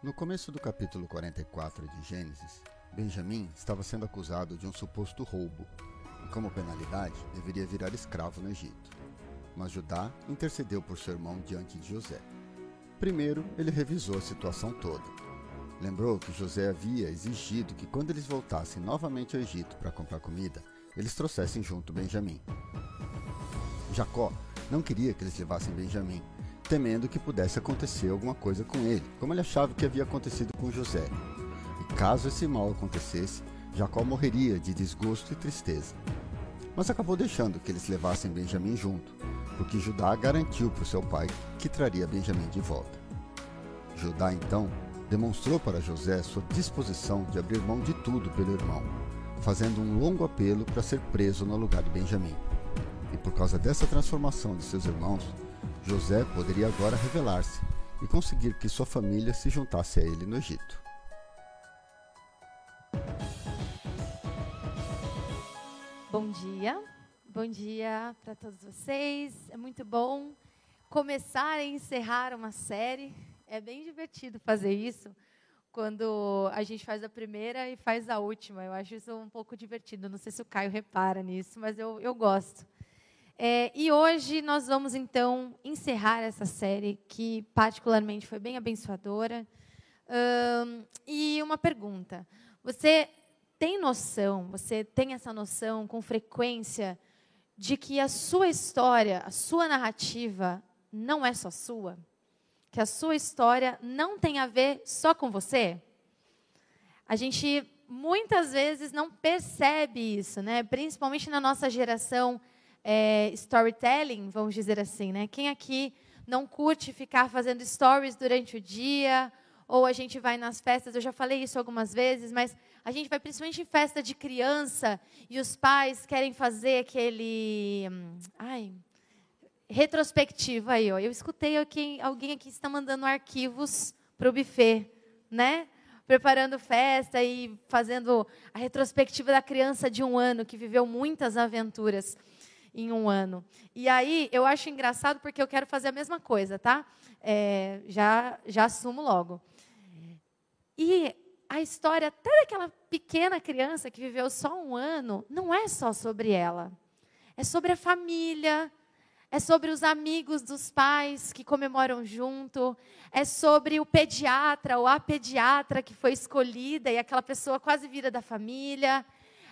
No começo do capítulo 44 de Gênesis, Benjamim estava sendo acusado de um suposto roubo e, como penalidade, deveria virar escravo no Egito. Mas Judá intercedeu por seu irmão diante de José. Primeiro, ele revisou a situação toda. Lembrou que José havia exigido que, quando eles voltassem novamente ao Egito para comprar comida, eles trouxessem junto Benjamim. Jacó não queria que eles levassem Benjamim, temendo que pudesse acontecer alguma coisa com ele, como ele achava que havia acontecido com José. E caso esse mal acontecesse, Jacó morreria de desgosto e tristeza. Mas acabou deixando que eles levassem Benjamim junto, porque Judá garantiu para seu pai que traria Benjamim de volta. Judá então demonstrou para José sua disposição de abrir mão de tudo pelo irmão, fazendo um longo apelo para ser preso no lugar de Benjamim. E por causa dessa transformação de seus irmãos, José poderia agora revelar-se e conseguir que sua família se juntasse a ele no Egito. Bom dia, bom dia para todos vocês. É muito bom começar e encerrar uma série. É bem divertido fazer isso quando a gente faz a primeira e faz a última. Eu acho isso um pouco divertido. Não sei se o Caio repara nisso, mas eu, eu gosto. É, e hoje nós vamos então encerrar essa série que particularmente foi bem abençoadora. E uma pergunta: você tem noção, você tem essa noção com frequência de que a sua história, a sua narrativa não é só sua? Que a sua história não tem a ver só com você? A gente muitas vezes não percebe isso, né? Principalmente na nossa geração é, storytelling, vamos dizer assim, né? Quem aqui não curte ficar fazendo stories durante o dia? Ou a gente vai nas festas, eu já falei isso algumas vezes, mas a gente vai principalmente em festa de criança e os pais querem fazer aquele. Ai, retrospectiva aí, ó. Eu escutei aqui, alguém aqui está mandando arquivos para o buffet, né? Preparando festa e fazendo a retrospectiva da criança de um ano que viveu muitas aventuras em um ano. E aí eu acho engraçado porque eu quero fazer a mesma coisa, tá? É, já, já assumo logo. E a história até daquela pequena criança que viveu só um ano não é só sobre ela. É sobre a família, é sobre os amigos dos pais que comemoram junto, é sobre o pediatra ou a pediatra que foi escolhida e aquela pessoa quase vira da família,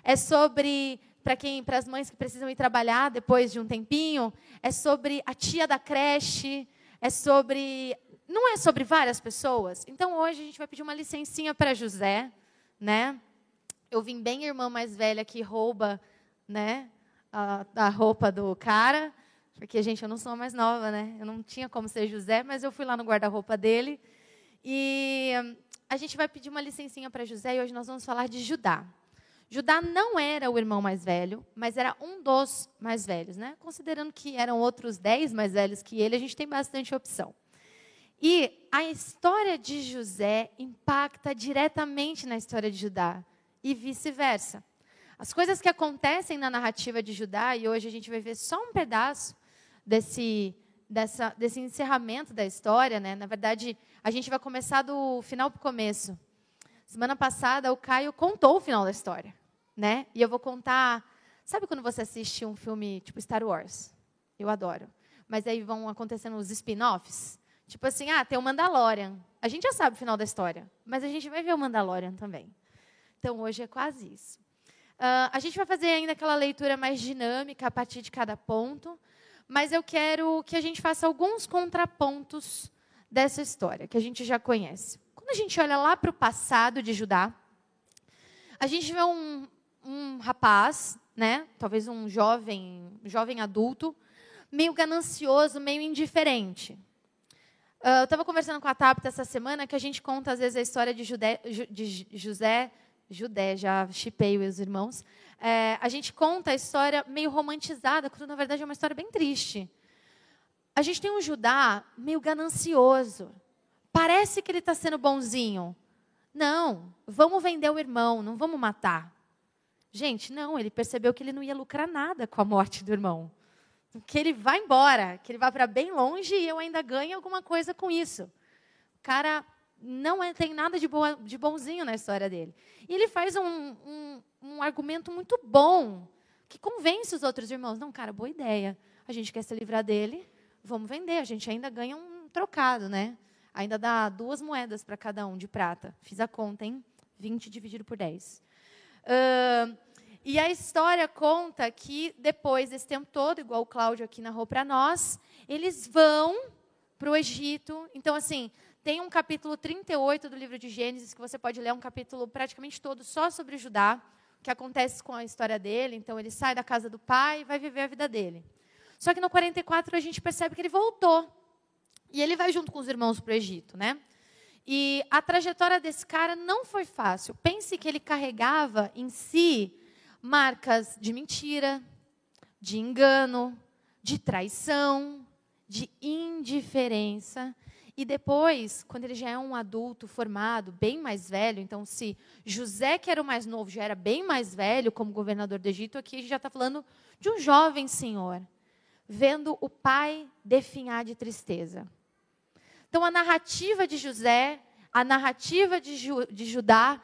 é sobre para quem, para as mães que precisam ir trabalhar depois de um tempinho, é sobre a tia da creche, é sobre, não é sobre várias pessoas. Então hoje a gente vai pedir uma licencinha para José, né? Eu vim bem irmã mais velha que rouba, né, a, a roupa do cara, porque gente, eu não sou a mais nova, né? Eu não tinha como ser José, mas eu fui lá no guarda-roupa dele e a gente vai pedir uma licencinha para José e hoje nós vamos falar de Judá. Judá não era o irmão mais velho, mas era um dos mais velhos, né? Considerando que eram outros dez mais velhos que ele, a gente tem bastante opção. E a história de José impacta diretamente na história de Judá e vice-versa. As coisas que acontecem na narrativa de Judá, e hoje a gente vai ver só um pedaço desse, dessa, desse encerramento da história, né? Na verdade, a gente vai começar do final para o começo. Semana passada o Caio contou o final da história, né? E eu vou contar. Sabe quando você assiste um filme tipo Star Wars? Eu adoro. Mas aí vão acontecendo os spin-offs. Tipo assim, ah, tem o Mandalorian. A gente já sabe o final da história, mas a gente vai ver o Mandalorian também. Então hoje é quase isso. Uh, a gente vai fazer ainda aquela leitura mais dinâmica a partir de cada ponto, mas eu quero que a gente faça alguns contrapontos dessa história que a gente já conhece. Quando a gente olha lá para o passado de Judá, a gente vê um, um rapaz, né, talvez um jovem, jovem adulto, meio ganancioso, meio indiferente. Uh, eu estava conversando com a Tabita essa semana que a gente conta às vezes a história de, Judé, de José, Judé, já chipei os irmãos. É, a gente conta a história meio romantizada, quando na verdade é uma história bem triste. A gente tem um Judá meio ganancioso, Parece que ele está sendo bonzinho. Não, vamos vender o irmão, não vamos matar. Gente, não, ele percebeu que ele não ia lucrar nada com a morte do irmão. Que ele vai embora, que ele vai para bem longe e eu ainda ganho alguma coisa com isso. O cara não é, tem nada de, boa, de bonzinho na história dele. E ele faz um, um, um argumento muito bom, que convence os outros irmãos. Não, cara, boa ideia. A gente quer se livrar dele, vamos vender. A gente ainda ganha um trocado, né? Ainda dá duas moedas para cada um de prata. Fiz a conta, hein? 20 dividido por 10. Uh, e a história conta que depois desse tempo todo, igual o Cláudio aqui narrou para nós, eles vão para o Egito. Então, assim, tem um capítulo 38 do livro de Gênesis, que você pode ler, um capítulo praticamente todo só sobre Judá, o que acontece com a história dele. Então, ele sai da casa do pai e vai viver a vida dele. Só que no 44 a gente percebe que ele voltou. E ele vai junto com os irmãos para o Egito, né? E a trajetória desse cara não foi fácil. Pense que ele carregava em si marcas de mentira, de engano, de traição, de indiferença. E depois, quando ele já é um adulto formado, bem mais velho, então se José, que era o mais novo, já era bem mais velho como governador do Egito, aqui a gente já está falando de um jovem senhor, vendo o pai definhar de tristeza. Então a narrativa de José, a narrativa de, Ju, de Judá,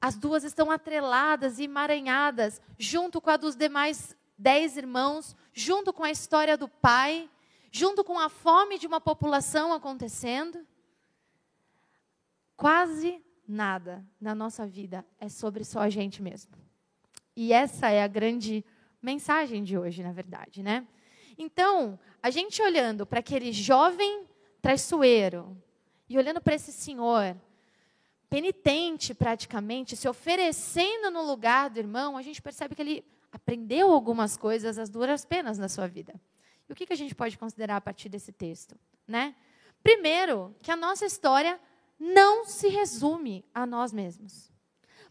as duas estão atreladas e emaranhadas, junto com a dos demais dez irmãos, junto com a história do pai junto com a fome de uma população acontecendo, quase nada na nossa vida é sobre só a gente mesmo. E essa é a grande mensagem de hoje, na verdade, né? Então, a gente olhando para aquele jovem traiçoeiro e olhando para esse senhor penitente praticamente, se oferecendo no lugar do irmão, a gente percebe que ele aprendeu algumas coisas às duras penas na sua vida. E o que, que a gente pode considerar a partir desse texto? Né? Primeiro, que a nossa história não se resume a nós mesmos.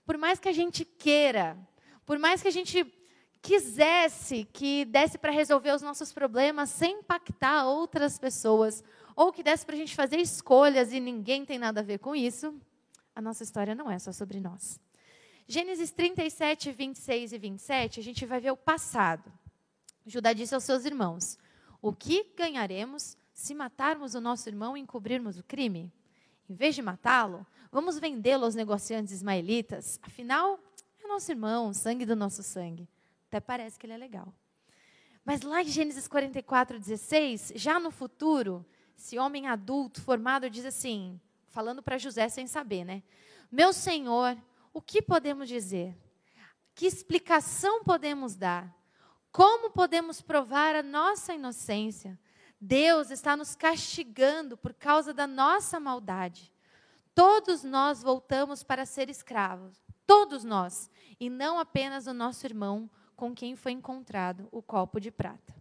Por mais que a gente queira, por mais que a gente quisesse que desse para resolver os nossos problemas sem impactar outras pessoas, ou que desse para a gente fazer escolhas e ninguém tem nada a ver com isso, a nossa história não é só sobre nós. Gênesis 37, 26 e 27, a gente vai ver o passado. Judá disse aos seus irmãos: o que ganharemos se matarmos o nosso irmão e encobrirmos o crime? Em vez de matá-lo, vamos vendê-lo aos negociantes ismaelitas. Afinal, é nosso irmão, sangue do nosso sangue. Até parece que ele é legal. Mas lá em Gênesis 44, 16, já no futuro, esse homem adulto, formado, diz assim, falando para José sem saber, né? Meu senhor, o que podemos dizer? Que explicação podemos dar? Como podemos provar a nossa inocência? Deus está nos castigando por causa da nossa maldade. Todos nós voltamos para ser escravos, todos nós, e não apenas o nosso irmão com quem foi encontrado o copo de prata.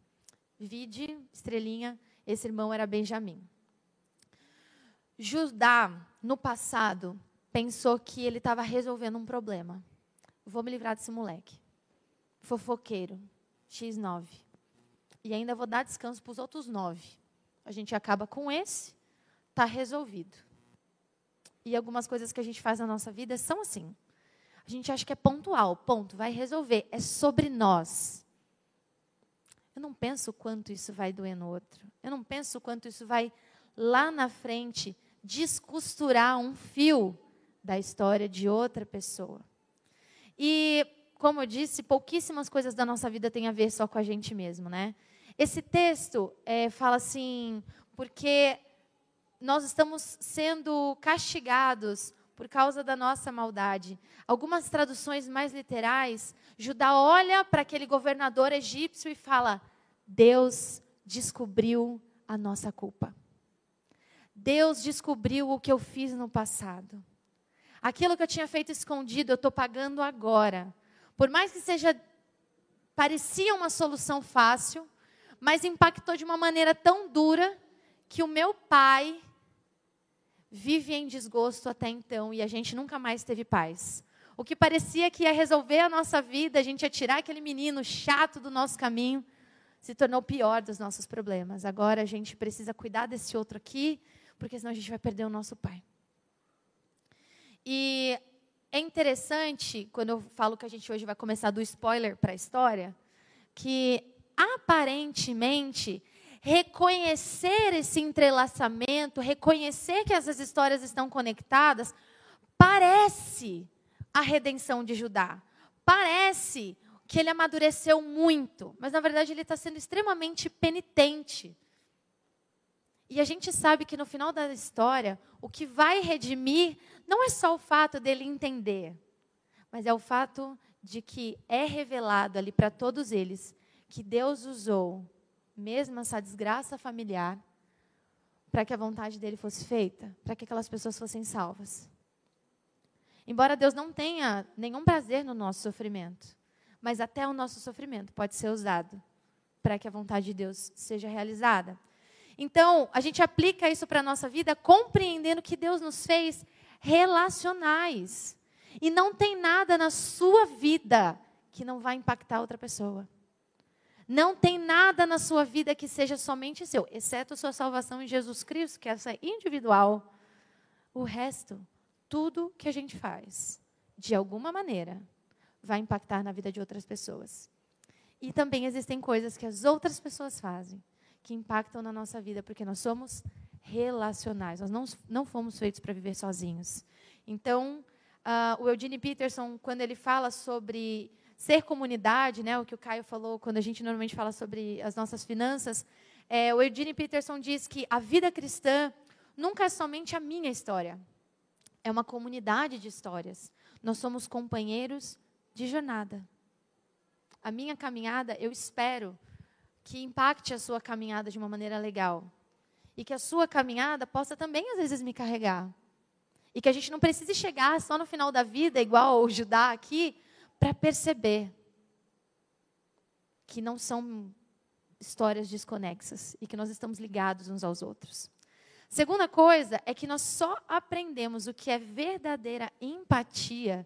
Vide, estrelinha, esse irmão era Benjamim. Judá, no passado, pensou que ele estava resolvendo um problema. Vou me livrar desse moleque. Fofoqueiro, X9. E ainda vou dar descanso para os outros nove. A gente acaba com esse, está resolvido. E algumas coisas que a gente faz na nossa vida são assim. A gente acha que é pontual, ponto, vai resolver. É sobre nós. Eu não penso o quanto isso vai doer no outro. Eu não penso o quanto isso vai, lá na frente, descosturar um fio da história de outra pessoa. E como eu disse, pouquíssimas coisas da nossa vida têm a ver só com a gente mesmo, né? Esse texto é, fala assim, porque nós estamos sendo castigados por causa da nossa maldade. Algumas traduções mais literais, Judá olha para aquele governador egípcio e fala: Deus descobriu a nossa culpa. Deus descobriu o que eu fiz no passado. Aquilo que eu tinha feito escondido, eu estou pagando agora. Por mais que seja parecia uma solução fácil, mas impactou de uma maneira tão dura que o meu pai vive em desgosto até então e a gente nunca mais teve paz. O que parecia que ia resolver a nossa vida, a gente ia tirar aquele menino chato do nosso caminho, se tornou pior dos nossos problemas. Agora a gente precisa cuidar desse outro aqui, porque senão a gente vai perder o nosso pai. E é interessante, quando eu falo que a gente hoje vai começar do spoiler para a história, que aparentemente reconhecer esse entrelaçamento, reconhecer que essas histórias estão conectadas, parece a redenção de Judá. Parece que ele amadureceu muito, mas na verdade ele está sendo extremamente penitente. E a gente sabe que no final da história, o que vai redimir não é só o fato dele entender, mas é o fato de que é revelado ali para todos eles que Deus usou, mesmo essa desgraça familiar, para que a vontade dele fosse feita, para que aquelas pessoas fossem salvas. Embora Deus não tenha nenhum prazer no nosso sofrimento, mas até o nosso sofrimento pode ser usado para que a vontade de Deus seja realizada. Então, a gente aplica isso para a nossa vida compreendendo que Deus nos fez relacionais. E não tem nada na sua vida que não vai impactar outra pessoa. Não tem nada na sua vida que seja somente seu, exceto sua salvação em Jesus Cristo, que essa é individual. O resto, tudo que a gente faz, de alguma maneira, vai impactar na vida de outras pessoas. E também existem coisas que as outras pessoas fazem que impactam na nossa vida, porque nós somos relacionais. Nós não, não fomos feitos para viver sozinhos. Então, uh, o Eugene Peterson, quando ele fala sobre ser comunidade, né, o que o Caio falou quando a gente normalmente fala sobre as nossas finanças, é, o Eugene Peterson diz que a vida cristã nunca é somente a minha história. É uma comunidade de histórias. Nós somos companheiros de jornada. A minha caminhada, eu espero que impacte a sua caminhada de uma maneira legal. E que a sua caminhada possa também, às vezes, me carregar. E que a gente não precise chegar só no final da vida, igual o Judá aqui, para perceber que não são histórias desconexas e que nós estamos ligados uns aos outros. Segunda coisa é que nós só aprendemos o que é verdadeira empatia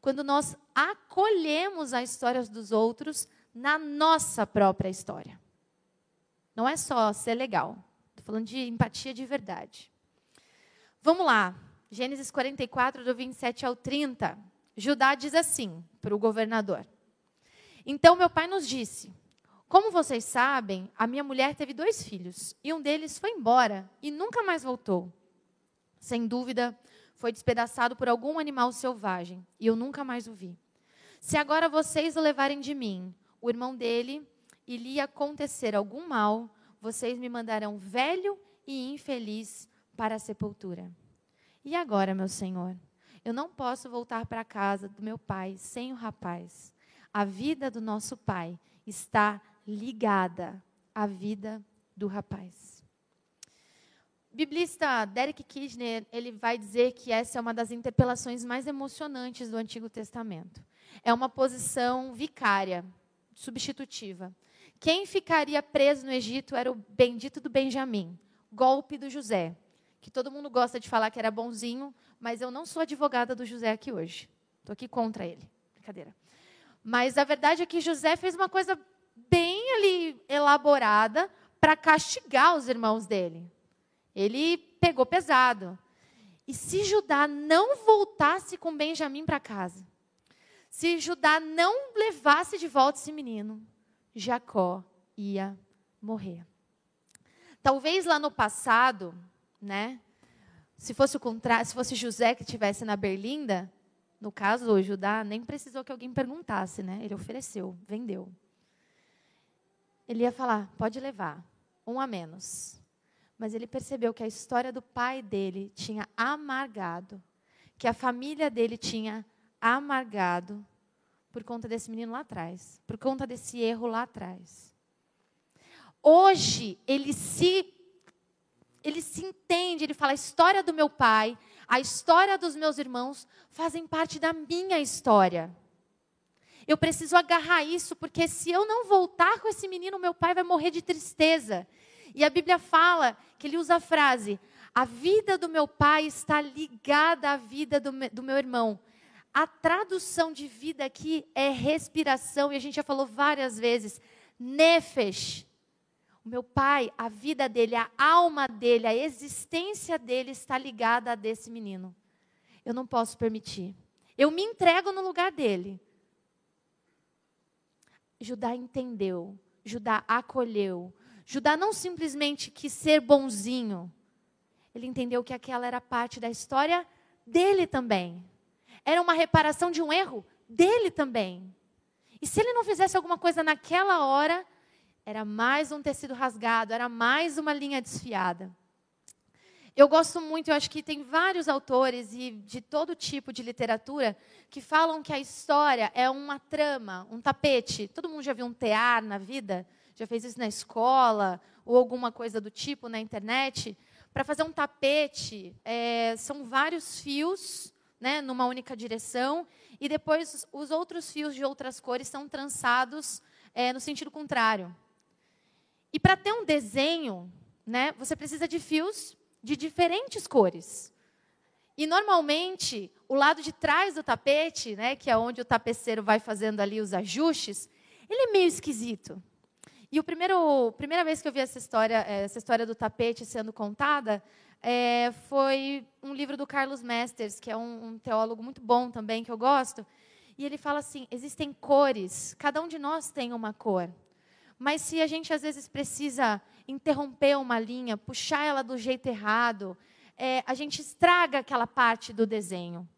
quando nós acolhemos as histórias dos outros na nossa própria história. Não é só ser legal. Estou falando de empatia de verdade. Vamos lá. Gênesis 44, do 27 ao 30. Judá diz assim para o governador: Então meu pai nos disse: Como vocês sabem, a minha mulher teve dois filhos, e um deles foi embora e nunca mais voltou. Sem dúvida, foi despedaçado por algum animal selvagem, e eu nunca mais o vi. Se agora vocês o levarem de mim, o irmão dele, e lhe acontecer algum mal, vocês me mandarão velho e infeliz para a sepultura. E agora, meu senhor, eu não posso voltar para a casa do meu pai sem o rapaz. A vida do nosso pai está ligada à vida do rapaz. O biblista Derek Kidner, ele vai dizer que essa é uma das interpelações mais emocionantes do Antigo Testamento. É uma posição vicária, substitutiva. Quem ficaria preso no Egito era o bendito do Benjamim, golpe do José, que todo mundo gosta de falar que era bonzinho, mas eu não sou advogada do José aqui hoje. Estou aqui contra ele. Brincadeira. Mas a verdade é que José fez uma coisa bem ali elaborada para castigar os irmãos dele. Ele pegou pesado. E se Judá não voltasse com Benjamim para casa, se Judá não levasse de volta esse menino, Jacó ia morrer. Talvez lá no passado, né? Se fosse o contrário, se fosse José que estivesse na Berlinda, no caso o Judá nem precisou que alguém perguntasse, né? Ele ofereceu, vendeu. Ele ia falar: "Pode levar, um a menos". Mas ele percebeu que a história do pai dele tinha amargado, que a família dele tinha amargado por conta desse menino lá atrás, por conta desse erro lá atrás. Hoje ele se ele se entende, ele fala a história do meu pai, a história dos meus irmãos fazem parte da minha história. Eu preciso agarrar isso, porque se eu não voltar com esse menino, meu pai vai morrer de tristeza. E a Bíblia fala que ele usa a frase: a vida do meu pai está ligada à vida do, do meu irmão. A tradução de vida aqui é respiração, e a gente já falou várias vezes. Nefesh. O meu pai, a vida dele, a alma dele, a existência dele está ligada a desse menino. Eu não posso permitir. Eu me entrego no lugar dele. Judá entendeu, Judá acolheu, Judá não simplesmente quis ser bonzinho, ele entendeu que aquela era parte da história dele também. Era uma reparação de um erro dele também. E se ele não fizesse alguma coisa naquela hora, era mais um tecido rasgado, era mais uma linha desfiada. Eu gosto muito, eu acho que tem vários autores e de todo tipo de literatura que falam que a história é uma trama, um tapete. Todo mundo já viu um tear na vida? Já fez isso na escola ou alguma coisa do tipo na internet? Para fazer um tapete, é, são vários fios né, numa única direção, e depois os outros fios de outras cores são trançados é, no sentido contrário. E para ter um desenho, né, você precisa de fios de diferentes cores. E normalmente, o lado de trás do tapete, né, que é onde o tapeceiro vai fazendo ali os ajustes, ele é meio esquisito. E primeiro, primeira vez que eu vi essa história, é, essa história do tapete sendo contada, é, foi um livro do Carlos Mesters, que é um, um teólogo muito bom também, que eu gosto. E ele fala assim: existem cores, cada um de nós tem uma cor. Mas se a gente às vezes precisa interromper uma linha, puxar ela do jeito errado, é, a gente estraga aquela parte do desenho.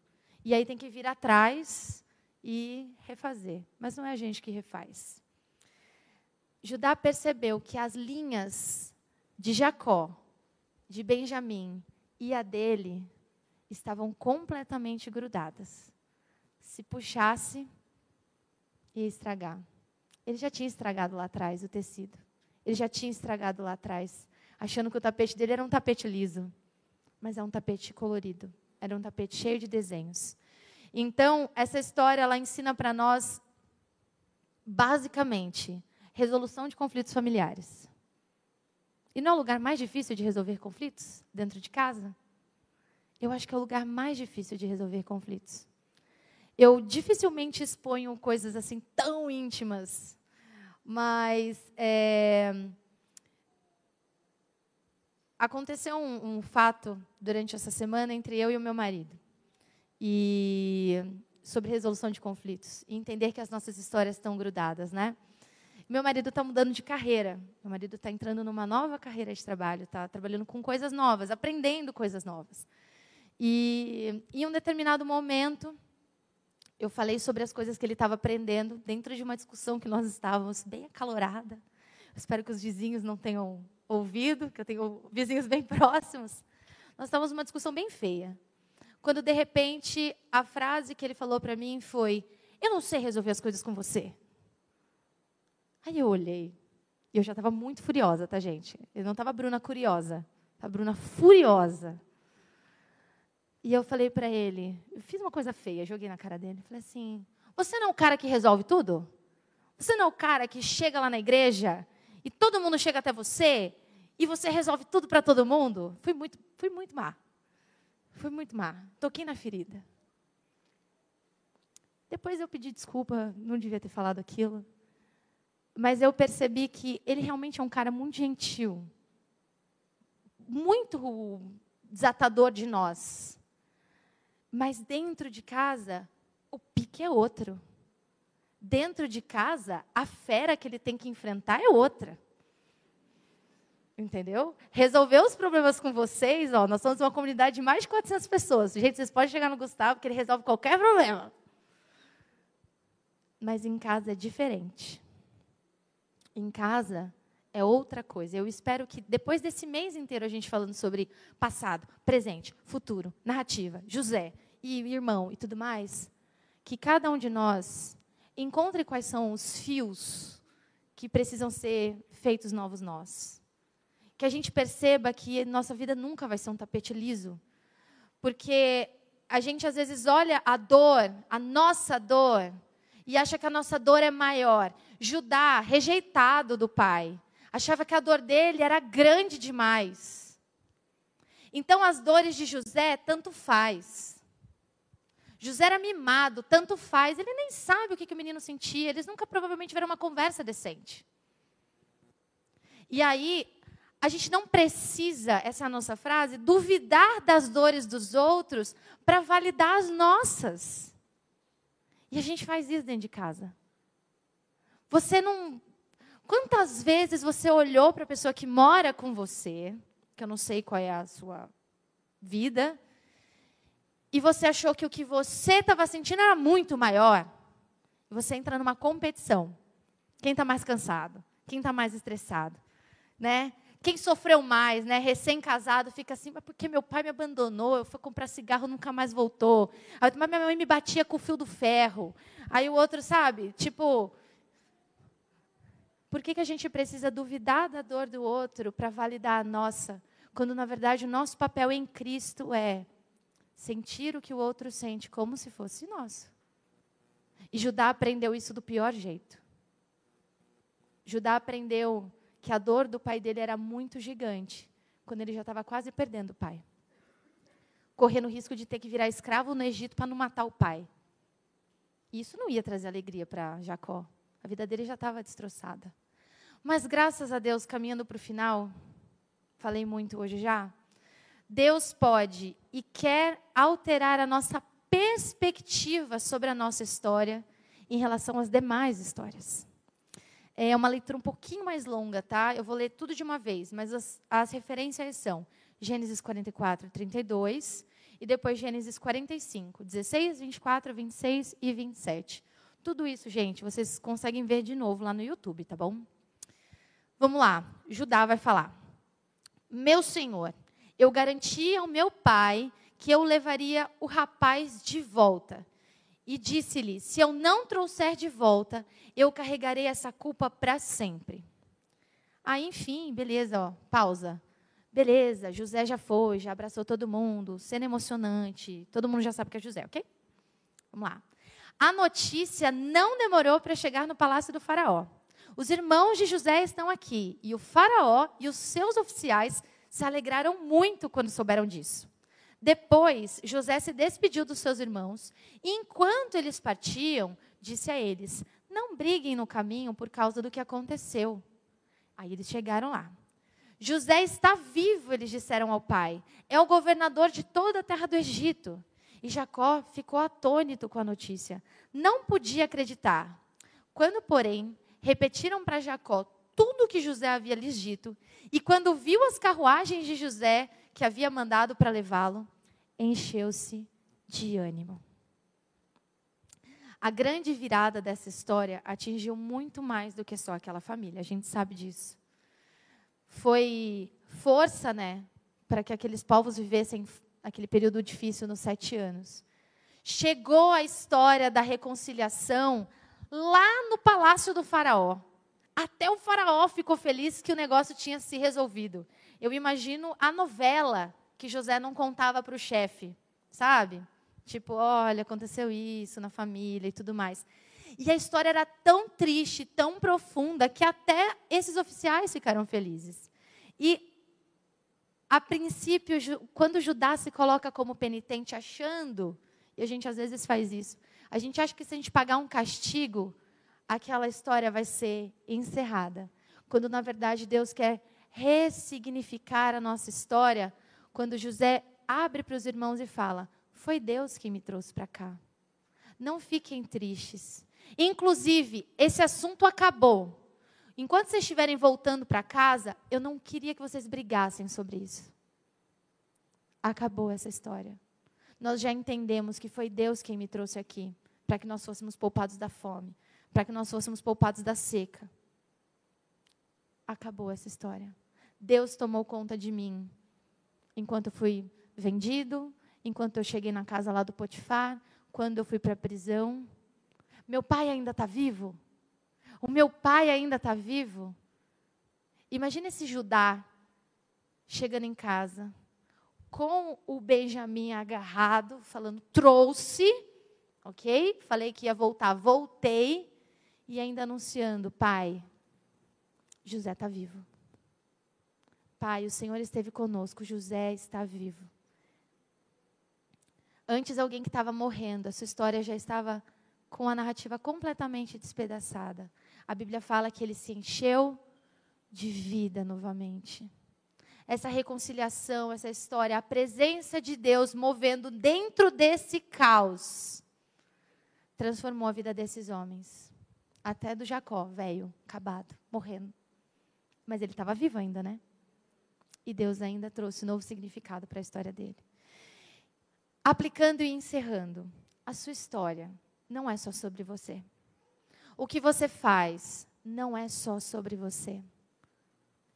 E aí tem que vir atrás e refazer. Mas não é a gente que refaz. Judá percebeu que as linhas de Jacó, de Benjamim e a dele estavam completamente grudadas. Se puxasse, ia estragar. Ele já tinha estragado lá atrás o tecido. Ele já tinha estragado lá atrás, achando que o tapete dele era um tapete liso. Mas é um tapete colorido. Era um tapete cheio de desenhos. Então, essa história ela ensina para nós, basicamente, resolução de conflitos familiares. E não é o lugar mais difícil de resolver conflitos dentro de casa? Eu acho que é o lugar mais difícil de resolver conflitos. Eu dificilmente exponho coisas assim tão íntimas, mas é, aconteceu um, um fato durante essa semana entre eu e o meu marido. E sobre resolução de conflitos e entender que as nossas histórias estão grudadas, né? Meu marido está mudando de carreira. Meu marido está entrando numa nova carreira de trabalho, está trabalhando com coisas novas, aprendendo coisas novas. E em um determinado momento, eu falei sobre as coisas que ele estava aprendendo dentro de uma discussão que nós estávamos bem acalorada. Espero que os vizinhos não tenham ouvido, que eu tenho vizinhos bem próximos. Nós estávamos numa discussão bem feia. Quando de repente a frase que ele falou para mim foi: "Eu não sei resolver as coisas com você". Aí eu olhei. E eu já estava muito furiosa, tá, gente? Eu não estava Bruna curiosa. Estava Bruna furiosa. E eu falei para ele, eu fiz uma coisa feia, joguei na cara dele. Falei assim: Você não é o cara que resolve tudo? Você não é o cara que chega lá na igreja e todo mundo chega até você e você resolve tudo para todo mundo? Fui muito, fui muito má. Fui muito má. Toquei na ferida. Depois eu pedi desculpa, não devia ter falado aquilo. Mas eu percebi que ele realmente é um cara muito gentil, muito desatador de nós. Mas dentro de casa, o pique é outro. Dentro de casa, a fera que ele tem que enfrentar é outra. Entendeu? Resolver os problemas com vocês, ó, nós somos uma comunidade de mais de 400 pessoas. Gente, vocês podem chegar no Gustavo que ele resolve qualquer problema. Mas em casa é diferente em casa é outra coisa. Eu espero que depois desse mês inteiro a gente falando sobre passado, presente, futuro, narrativa, José e irmão e tudo mais, que cada um de nós encontre quais são os fios que precisam ser feitos novos nós. Que a gente perceba que nossa vida nunca vai ser um tapete liso. Porque a gente às vezes olha a dor, a nossa dor, e acha que a nossa dor é maior. Judá, rejeitado do pai, achava que a dor dele era grande demais. Então as dores de José tanto faz. José era mimado, tanto faz. Ele nem sabe o que, que o menino sentia. Eles nunca provavelmente tiveram uma conversa decente. E aí, a gente não precisa, essa é a nossa frase, duvidar das dores dos outros para validar as nossas. E a gente faz isso dentro de casa. Você não Quantas vezes você olhou para a pessoa que mora com você, que eu não sei qual é a sua vida, e você achou que o que você estava sentindo era muito maior? Você entra numa competição. Quem está mais cansado? Quem está mais estressado? Né? Quem sofreu mais, né? Recém-casado fica assim, mas porque meu pai me abandonou, eu fui comprar cigarro, nunca mais voltou. Aí, mas minha mãe me batia com o fio do ferro. Aí o outro, sabe? Tipo, por que, que a gente precisa duvidar da dor do outro para validar a nossa? Quando, na verdade, o nosso papel em Cristo é sentir o que o outro sente como se fosse nosso. E Judá aprendeu isso do pior jeito. Judá aprendeu que a dor do pai dele era muito gigante, quando ele já estava quase perdendo o pai. Correndo o risco de ter que virar escravo no Egito para não matar o pai. Isso não ia trazer alegria para Jacó. A vida dele já estava destroçada. Mas graças a Deus, caminhando para o final, falei muito hoje já, Deus pode e quer alterar a nossa perspectiva sobre a nossa história em relação às demais histórias. É uma leitura um pouquinho mais longa, tá? Eu vou ler tudo de uma vez, mas as, as referências são Gênesis 44, 32, e depois Gênesis 45, 16, 24, 26 e 27. Tudo isso, gente, vocês conseguem ver de novo lá no YouTube, tá bom? Vamos lá, Judá vai falar. Meu senhor, eu garanti ao meu pai que eu levaria o rapaz de volta. E disse-lhe: Se eu não trouxer de volta, eu carregarei essa culpa para sempre. Aí, enfim, beleza, ó, pausa. Beleza, José já foi, já abraçou todo mundo, cena emocionante, todo mundo já sabe que é José, ok? Vamos lá. A notícia não demorou para chegar no palácio do Faraó. Os irmãos de José estão aqui e o Faraó e os seus oficiais se alegraram muito quando souberam disso. Depois, José se despediu dos seus irmãos e, enquanto eles partiam, disse a eles: Não briguem no caminho por causa do que aconteceu. Aí eles chegaram lá. José está vivo, eles disseram ao pai. É o governador de toda a terra do Egito. E Jacó ficou atônito com a notícia. Não podia acreditar. Quando, porém, repetiram para Jacó tudo que José havia lhes dito, e quando viu as carruagens de José que havia mandado para levá-lo, encheu-se de ânimo. A grande virada dessa história atingiu muito mais do que só aquela família, a gente sabe disso. Foi força, né, para que aqueles povos vivessem aquele período difícil nos sete anos. Chegou a história da reconciliação lá no palácio do Faraó. Até o Faraó ficou feliz que o negócio tinha se resolvido. Eu imagino a novela que José não contava para o chefe, sabe? Tipo, olha, aconteceu isso na família e tudo mais. E a história era tão triste, tão profunda, que até esses oficiais ficaram felizes. E, a princípio, quando Judá se coloca como penitente, achando, e a gente às vezes faz isso, a gente acha que se a gente pagar um castigo, aquela história vai ser encerrada. Quando, na verdade, Deus quer ressignificar a nossa história, quando José abre para os irmãos e fala: Foi Deus que me trouxe para cá. Não fiquem tristes. Inclusive, esse assunto acabou. Enquanto vocês estiverem voltando para casa, eu não queria que vocês brigassem sobre isso. Acabou essa história. Nós já entendemos que foi Deus quem me trouxe aqui para que nós fôssemos poupados da fome, para que nós fôssemos poupados da seca. Acabou essa história. Deus tomou conta de mim enquanto eu fui vendido, enquanto eu cheguei na casa lá do Potifar, quando eu fui para a prisão. Meu pai ainda está vivo? O meu pai ainda está vivo? Imagina esse Judá chegando em casa, com o Benjamim agarrado, falando: trouxe ok? Falei que ia voltar, voltei. E ainda anunciando, pai, José está vivo. Pai, o Senhor esteve conosco, José está vivo. Antes, alguém que estava morrendo, a sua história já estava com a narrativa completamente despedaçada. A Bíblia fala que ele se encheu de vida novamente. Essa reconciliação, essa história, a presença de Deus movendo dentro desse caos transformou a vida desses homens. Até do Jacó, velho, acabado, morrendo. Mas ele estava vivo ainda, né? E Deus ainda trouxe novo significado para a história dele. Aplicando e encerrando, a sua história não é só sobre você. O que você faz não é só sobre você.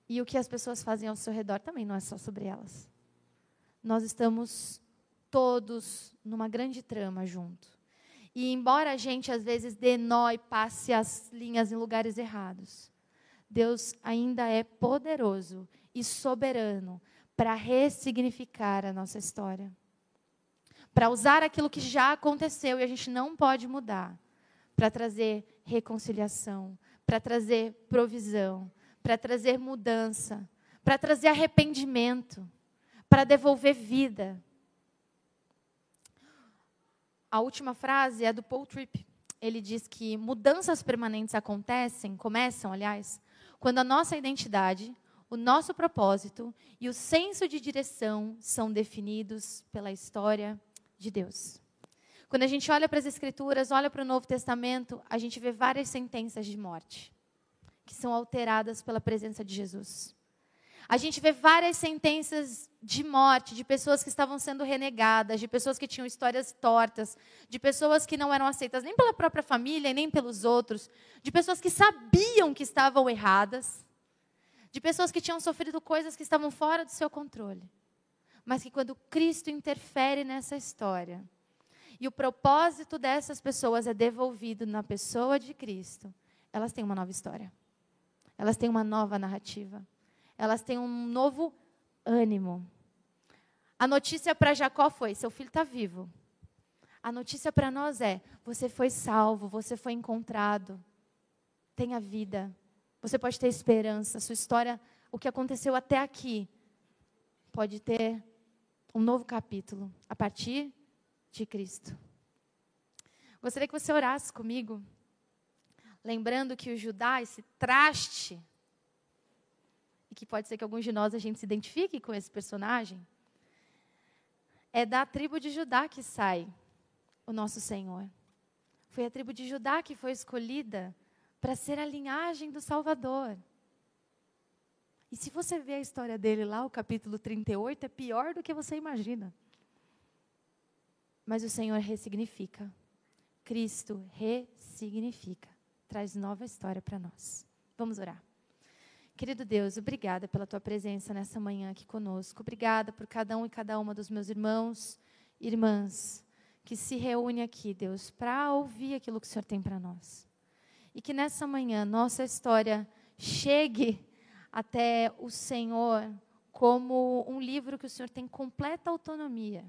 E o que as pessoas fazem ao seu redor também não é só sobre elas. Nós estamos todos numa grande trama junto. E embora a gente às vezes dê nó e passe as linhas em lugares errados, Deus ainda é poderoso e soberano para ressignificar a nossa história. Para usar aquilo que já aconteceu e a gente não pode mudar, para trazer reconciliação, para trazer provisão, para trazer mudança, para trazer arrependimento, para devolver vida. A última frase é do Paul Tripp. Ele diz que mudanças permanentes acontecem, começam, aliás, quando a nossa identidade, o nosso propósito e o senso de direção são definidos pela história de Deus. Quando a gente olha para as Escrituras, olha para o Novo Testamento, a gente vê várias sentenças de morte que são alteradas pela presença de Jesus. A gente vê várias sentenças de morte, de pessoas que estavam sendo renegadas, de pessoas que tinham histórias tortas, de pessoas que não eram aceitas nem pela própria família e nem pelos outros, de pessoas que sabiam que estavam erradas, de pessoas que tinham sofrido coisas que estavam fora do seu controle. Mas que quando Cristo interfere nessa história, e o propósito dessas pessoas é devolvido na pessoa de Cristo, elas têm uma nova história. Elas têm uma nova narrativa elas têm um novo ânimo. A notícia para Jacó foi: seu filho está vivo. A notícia para nós é: você foi salvo, você foi encontrado. Tenha vida. Você pode ter esperança. Sua história, o que aconteceu até aqui, pode ter um novo capítulo a partir de Cristo. Gostaria que você orasse comigo, lembrando que o Judá, esse traste e que pode ser que alguns de nós a gente se identifique com esse personagem, é da tribo de Judá que sai o nosso Senhor. Foi a tribo de Judá que foi escolhida para ser a linhagem do Salvador. E se você vê a história dele lá, o capítulo 38, é pior do que você imagina. Mas o Senhor ressignifica. Cristo ressignifica. Traz nova história para nós. Vamos orar. Querido Deus, obrigada pela tua presença nessa manhã aqui conosco. Obrigada por cada um e cada uma dos meus irmãos e irmãs que se reúne aqui, Deus, para ouvir aquilo que o Senhor tem para nós. E que nessa manhã nossa história chegue até o Senhor como um livro que o Senhor tem completa autonomia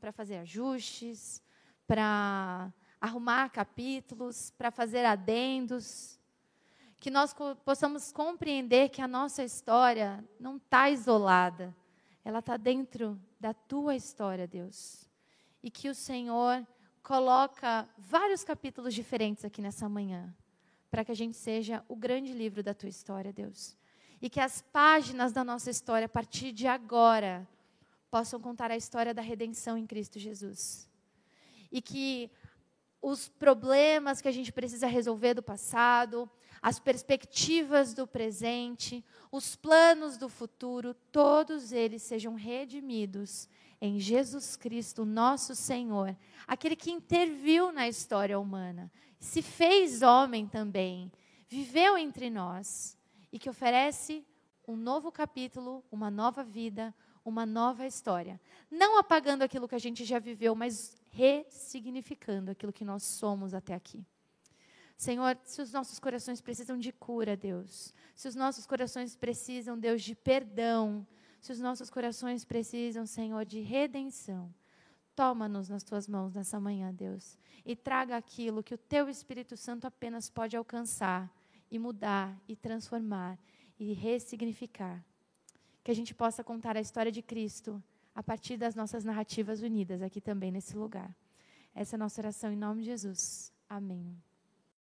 para fazer ajustes, para arrumar capítulos, para fazer adendos que nós possamos compreender que a nossa história não está isolada, ela está dentro da tua história, Deus. E que o Senhor coloca vários capítulos diferentes aqui nessa manhã, para que a gente seja o grande livro da tua história, Deus. E que as páginas da nossa história, a partir de agora, possam contar a história da redenção em Cristo Jesus. E que os problemas que a gente precisa resolver do passado, as perspectivas do presente, os planos do futuro, todos eles sejam redimidos em Jesus Cristo, nosso Senhor, aquele que interviu na história humana, se fez homem também, viveu entre nós e que oferece um novo capítulo, uma nova vida, uma nova história. Não apagando aquilo que a gente já viveu, mas ressignificando aquilo que nós somos até aqui. Senhor, se os nossos corações precisam de cura, Deus, se os nossos corações precisam, Deus, de perdão, se os nossos corações precisam, Senhor, de redenção, toma-nos nas tuas mãos nessa manhã, Deus, e traga aquilo que o teu Espírito Santo apenas pode alcançar e mudar e transformar e ressignificar. Que a gente possa contar a história de Cristo a partir das nossas narrativas unidas aqui também nesse lugar. Essa é a nossa oração em nome de Jesus. Amém.